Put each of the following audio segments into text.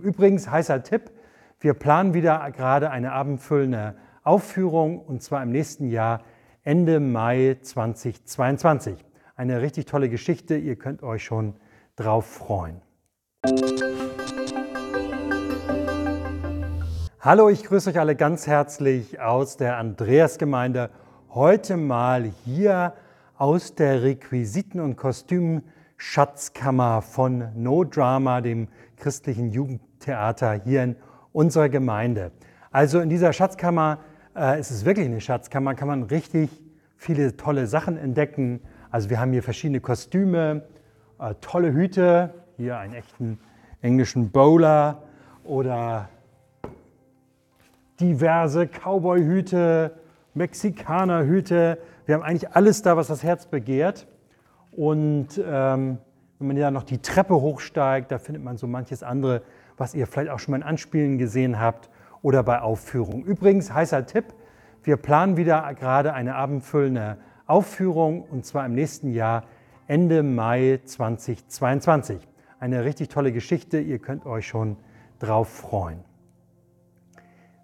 Aufführung. Übrigens, heißer Tipp, wir planen wieder gerade eine abendfüllende Aufführung und zwar im nächsten Jahr Ende Mai 2022. Eine richtig tolle Geschichte, ihr könnt euch schon drauf freuen. Hallo, ich grüße euch alle ganz herzlich aus der Andreasgemeinde. Heute mal hier aus der Requisiten- und Kostümschatzkammer von No Drama, dem christlichen Jugendtheater hier in unserer Gemeinde. Also in dieser Schatzkammer, äh, es ist wirklich eine Schatzkammer, kann man richtig viele tolle Sachen entdecken. Also wir haben hier verschiedene Kostüme, äh, tolle Hüte, hier einen echten englischen Bowler oder diverse Cowboy-Hüte, Mexikaner-Hüte. Wir haben eigentlich alles da, was das Herz begehrt. Und ähm, wenn man ja noch die Treppe hochsteigt, da findet man so manches andere was ihr vielleicht auch schon mal in Anspielen gesehen habt oder bei Aufführungen. Übrigens, heißer Tipp, wir planen wieder gerade eine abendfüllende Aufführung und zwar im nächsten Jahr Ende Mai 2022. Eine richtig tolle Geschichte, ihr könnt euch schon drauf freuen.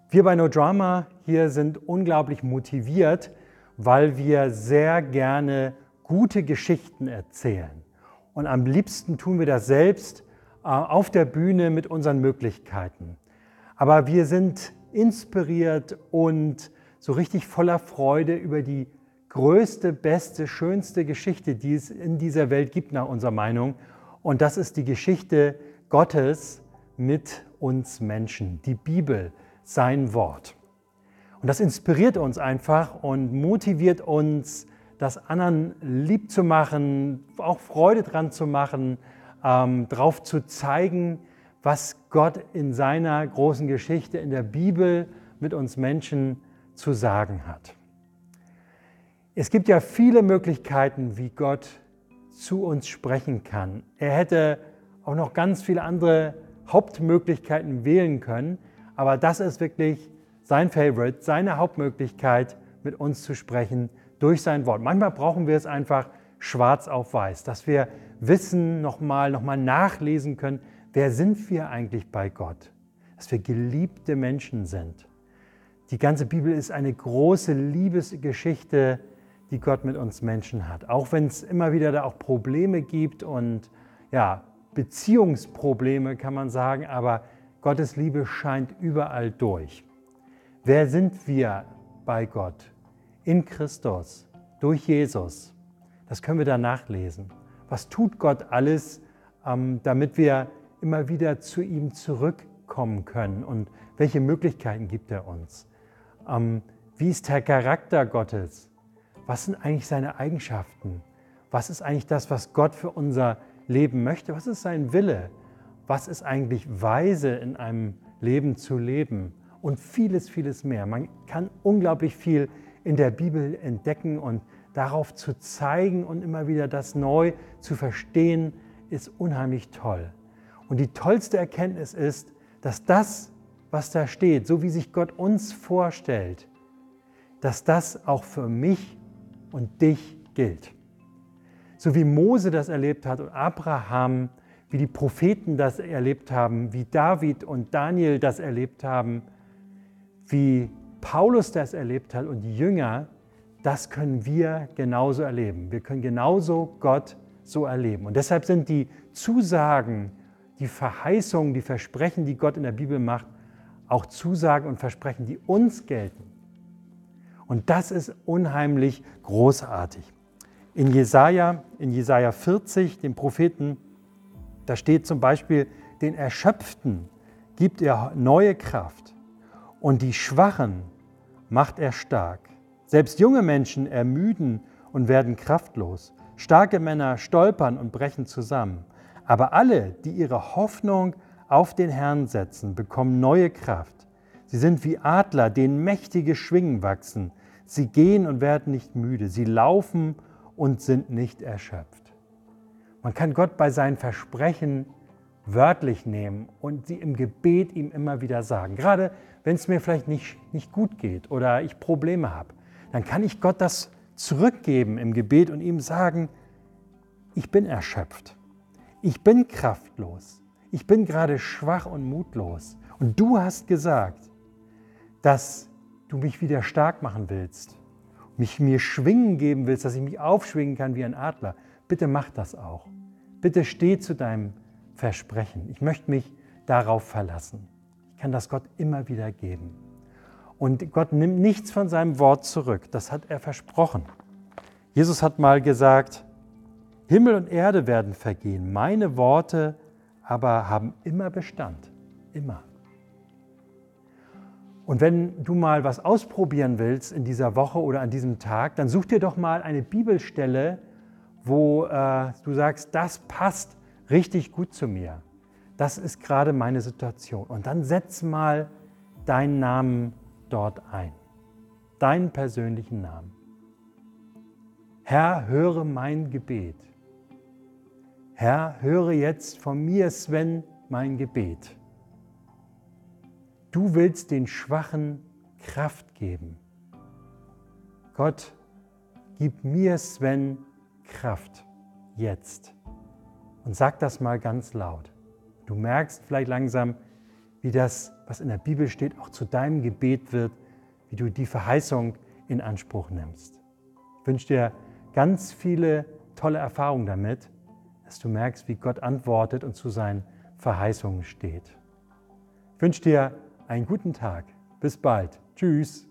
Wir bei No Drama hier sind unglaublich motiviert, weil wir sehr gerne gute Geschichten erzählen. Und am liebsten tun wir das selbst auf der Bühne mit unseren Möglichkeiten. Aber wir sind inspiriert und so richtig voller Freude über die größte, beste, schönste Geschichte, die es in dieser Welt gibt, nach unserer Meinung. Und das ist die Geschichte Gottes mit uns Menschen, die Bibel, sein Wort. Und das inspiriert uns einfach und motiviert uns, das anderen lieb zu machen, auch Freude dran zu machen, ähm, darauf zu zeigen, was Gott in seiner großen Geschichte in der Bibel mit uns Menschen zu sagen hat. Es gibt ja viele Möglichkeiten, wie Gott zu uns sprechen kann. Er hätte auch noch ganz viele andere Hauptmöglichkeiten wählen können, aber das ist wirklich sein Favorite, seine Hauptmöglichkeit, mit uns zu sprechen durch sein Wort. Manchmal brauchen wir es einfach schwarz auf weiß, dass wir wissen, nochmal noch mal nachlesen können, wer sind wir eigentlich bei Gott? Dass wir geliebte Menschen sind. Die ganze Bibel ist eine große Liebesgeschichte, die Gott mit uns Menschen hat. Auch wenn es immer wieder da auch Probleme gibt und ja, Beziehungsprobleme kann man sagen, aber Gottes Liebe scheint überall durch. Wer sind wir bei Gott? In Christus, durch Jesus. Das können wir da nachlesen. Was tut Gott alles, ähm, damit wir immer wieder zu ihm zurückkommen können? Und welche Möglichkeiten gibt er uns? Ähm, wie ist der Charakter Gottes? Was sind eigentlich seine Eigenschaften? Was ist eigentlich das, was Gott für unser Leben möchte? Was ist sein Wille? Was ist eigentlich weise in einem Leben zu leben? Und vieles, vieles mehr. Man kann unglaublich viel in der Bibel entdecken und darauf zu zeigen und immer wieder das neu zu verstehen, ist unheimlich toll. Und die tollste Erkenntnis ist, dass das, was da steht, so wie sich Gott uns vorstellt, dass das auch für mich und dich gilt. So wie Mose das erlebt hat und Abraham, wie die Propheten das erlebt haben, wie David und Daniel das erlebt haben, wie Paulus das erlebt hat und die Jünger, das können wir genauso erleben. Wir können genauso Gott so erleben. Und deshalb sind die Zusagen, die Verheißungen, die Versprechen, die Gott in der Bibel macht, auch Zusagen und Versprechen, die uns gelten. Und das ist unheimlich großartig. In Jesaja, in Jesaja 40, dem Propheten, da steht zum Beispiel, den Erschöpften gibt er neue Kraft und die Schwachen macht er stark. Selbst junge Menschen ermüden und werden kraftlos. Starke Männer stolpern und brechen zusammen. Aber alle, die ihre Hoffnung auf den Herrn setzen, bekommen neue Kraft. Sie sind wie Adler, denen mächtige Schwingen wachsen. Sie gehen und werden nicht müde. Sie laufen und sind nicht erschöpft. Man kann Gott bei seinen Versprechen wörtlich nehmen und sie im Gebet ihm immer wieder sagen. Gerade wenn es mir vielleicht nicht, nicht gut geht oder ich Probleme habe dann kann ich Gott das zurückgeben im Gebet und ihm sagen, ich bin erschöpft, ich bin kraftlos, ich bin gerade schwach und mutlos. Und du hast gesagt, dass du mich wieder stark machen willst, mich mir Schwingen geben willst, dass ich mich aufschwingen kann wie ein Adler. Bitte mach das auch. Bitte steh zu deinem Versprechen. Ich möchte mich darauf verlassen. Ich kann das Gott immer wieder geben. Und Gott nimmt nichts von seinem Wort zurück. Das hat er versprochen. Jesus hat mal gesagt, Himmel und Erde werden vergehen, meine Worte aber haben immer Bestand. Immer. Und wenn du mal was ausprobieren willst in dieser Woche oder an diesem Tag, dann such dir doch mal eine Bibelstelle, wo äh, du sagst, das passt richtig gut zu mir. Das ist gerade meine Situation. Und dann setz mal deinen Namen dort ein. Deinen persönlichen Namen. Herr, höre mein Gebet. Herr, höre jetzt von mir, Sven, mein Gebet. Du willst den Schwachen Kraft geben. Gott, gib mir, Sven, Kraft jetzt. Und sag das mal ganz laut. Du merkst vielleicht langsam, wie das, was in der Bibel steht, auch zu deinem Gebet wird, wie du die Verheißung in Anspruch nimmst. Ich wünsche dir ganz viele tolle Erfahrungen damit, dass du merkst, wie Gott antwortet und zu seinen Verheißungen steht. Ich wünsche dir einen guten Tag. Bis bald. Tschüss.